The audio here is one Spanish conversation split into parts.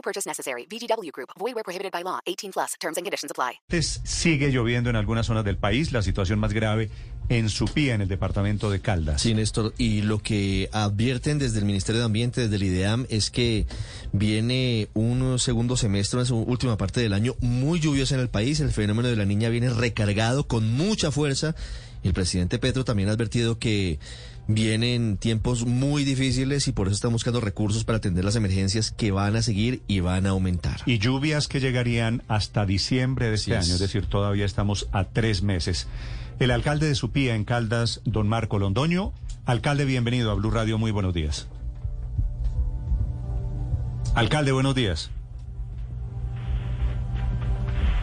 No purchase necessary. VGW Group. Void where prohibited by law. 18 plus. Terms and conditions apply. Sigue lloviendo en algunas zonas del país. La situación más grave en Supía, en el departamento de Caldas. Sí, Néstor. Y lo que advierten desde el Ministerio de Ambiente, desde el IDEAM, es que viene un segundo semestre, una última parte del año muy lluviosa en el país. El fenómeno de la niña viene recargado con mucha fuerza. El presidente Petro también ha advertido que vienen tiempos muy difíciles y por eso están buscando recursos para atender las emergencias que van a seguir y van a aumentar. Y lluvias que llegarían hasta diciembre de este año, es decir, todavía estamos a tres meses. El alcalde de Supía en Caldas, don Marco Londoño. Alcalde, bienvenido a Blue Radio, muy buenos días. Alcalde, buenos días.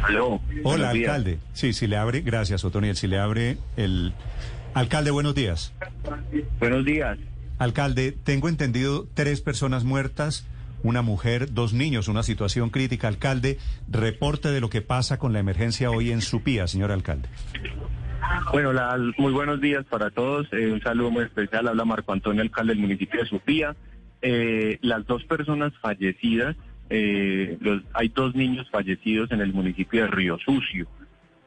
Aló. Hola, días. alcalde. Sí, si le abre, gracias, Otoniel, si le abre el... Alcalde, buenos días. Buenos días. Alcalde, tengo entendido tres personas muertas, una mujer, dos niños, una situación crítica. Alcalde, reporte de lo que pasa con la emergencia hoy en Supía, señor alcalde. Bueno, la- muy buenos días para todos. Eh, un saludo muy especial. Habla Marco Antonio, alcalde del municipio de Supía. Eh, las dos personas fallecidas, eh, los- hay dos niños fallecidos en el municipio de Río Sucio,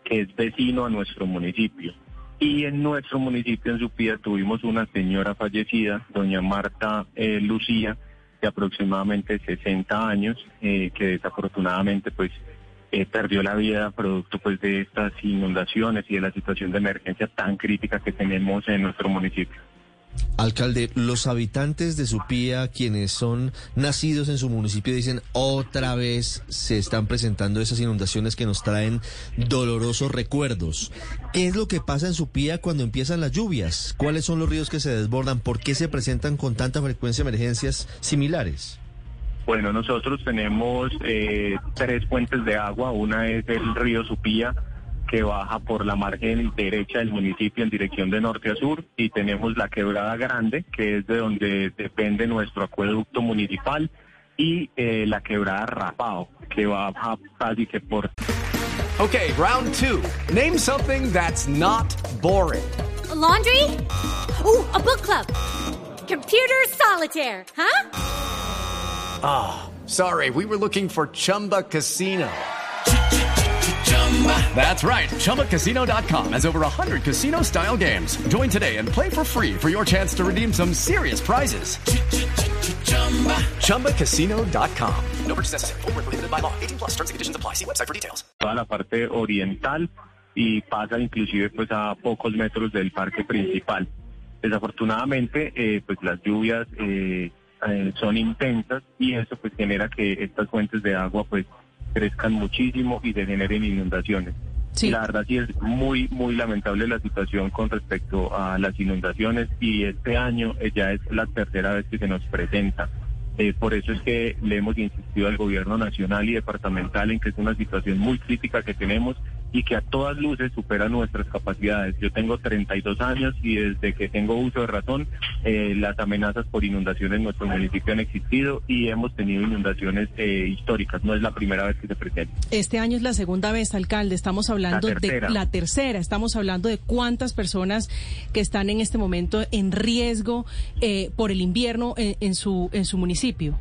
que es vecino a nuestro municipio. Y en nuestro municipio, en Supía, tuvimos una señora fallecida, doña Marta eh, Lucía, de aproximadamente 60 años, eh, que desafortunadamente pues eh, perdió la vida producto pues de estas inundaciones y de la situación de emergencia tan crítica que tenemos en nuestro municipio. Alcalde, los habitantes de Supía, quienes son nacidos en su municipio, dicen otra vez se están presentando esas inundaciones que nos traen dolorosos recuerdos. ¿Qué es lo que pasa en Supía cuando empiezan las lluvias? ¿Cuáles son los ríos que se desbordan? ¿Por qué se presentan con tanta frecuencia emergencias similares? Bueno, nosotros tenemos eh, tres fuentes de agua. Una es el río Supía, que baja por la margen derecha del municipio en dirección de norte a sur. Y tenemos la Quebrada Grande, que es de donde depende nuestro acueducto municipal. Y eh, la Quebrada Rapao, que baja casi que por Okay, round two. Name something that's not boring. A laundry? Ooh, a book club. Computer solitaire, huh? Sorry, we were looking for Chumba Casino. That's right. ChumbaCasino.com has over 100 casino style games. Join today and play for free for your chance to redeem some serious prizes. ChumbaCasino.com. No purchase necessary. Where prohibited by law. 18 plus terms and conditions apply. See website for details. toda la parte oriental y pasa inclusive pues a pocos metros del parque principal. Desafortunadamente eh, pues las lluvias eh, eh, son intensas y eso pues genera que estas fuentes de agua pues crezcan muchísimo y se generen inundaciones. Sí. La verdad sí es muy muy lamentable la situación con respecto a las inundaciones y este año eh, ya es la tercera vez que se nos presenta. Eh, por eso es que le hemos insistido al gobierno nacional y departamental en que es una situación muy crítica que tenemos y que a todas luces supera nuestras capacidades. Yo tengo 32 años y desde que tengo uso de razón, eh, las amenazas por inundación en nuestro municipio han existido y hemos tenido inundaciones eh, históricas. No es la primera vez que se presenta. Este año es la segunda vez, alcalde. Estamos hablando La de la tercera. Estamos hablando de cuántas personas que están en este momento en riesgo eh, por el invierno en, en su en su municipio.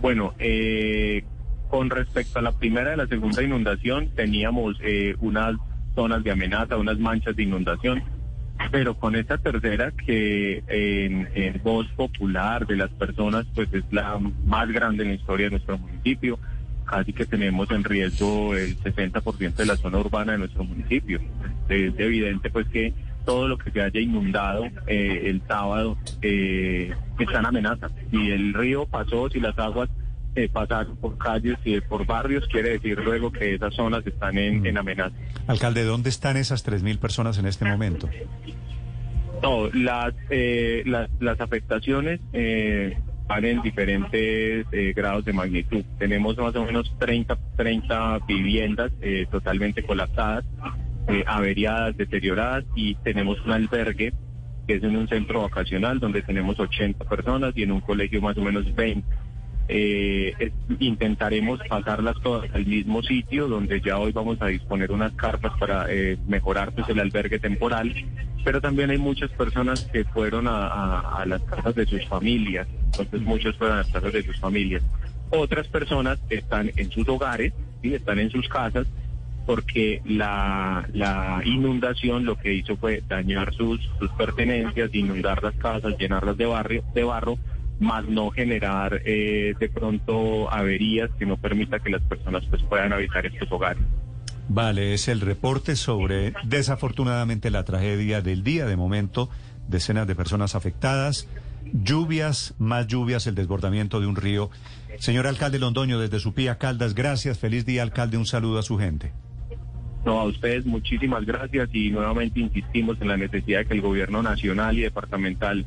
Bueno, eh, con respecto a la primera y la segunda inundación, teníamos eh, unas zonas de amenaza, unas manchas de inundación, pero con esta tercera que en, en voz popular de las personas, pues es la más grande en la historia de nuestro municipio. Casi que tenemos en riesgo el 60% de la zona urbana de nuestro municipio. Es evidente pues que todo lo que se haya inundado eh, el sábado eh, está en amenaza. Si el río pasó, si las aguas eh, pasaron por calles y por barrios, quiere decir luego que esas zonas están en, en amenaza. Alcalde, ¿dónde están esas 3.000 personas en este momento? No, las, eh, las, las afectaciones eh, van en diferentes eh, grados de magnitud. Tenemos más o menos 30, 30 viviendas eh, totalmente colapsadas, eh, averiadas, deterioradas y tenemos un albergue que es en un centro vacacional donde tenemos 80 personas y en un colegio más o menos 20. Eh, intentaremos pasarlas todas al mismo sitio donde ya hoy vamos a disponer unas carpas para eh, mejorar pues el albergue temporal, pero también hay muchas personas que fueron a, las casas de sus familias, entonces muchos fueron a las casas de sus familias. Otras personas están en sus hogares y están en sus casas porque la, la inundación lo que hizo fue dañar sus, sus pertenencias, inundar las casas, llenarlas de, barrio, de barro, más no generar eh, de pronto averías que no permita que las personas pues puedan habitar estos hogares. Vale, es el reporte sobre, desafortunadamente, la tragedia del día. De momento, decenas de personas afectadas, lluvias, más lluvias, el desbordamiento de un río. Señor alcalde Londoño, desde Supía, Caldas, gracias. Feliz día, alcalde. Un saludo a su gente. No, a ustedes muchísimas gracias y nuevamente insistimos en la necesidad de que el gobierno nacional y departamental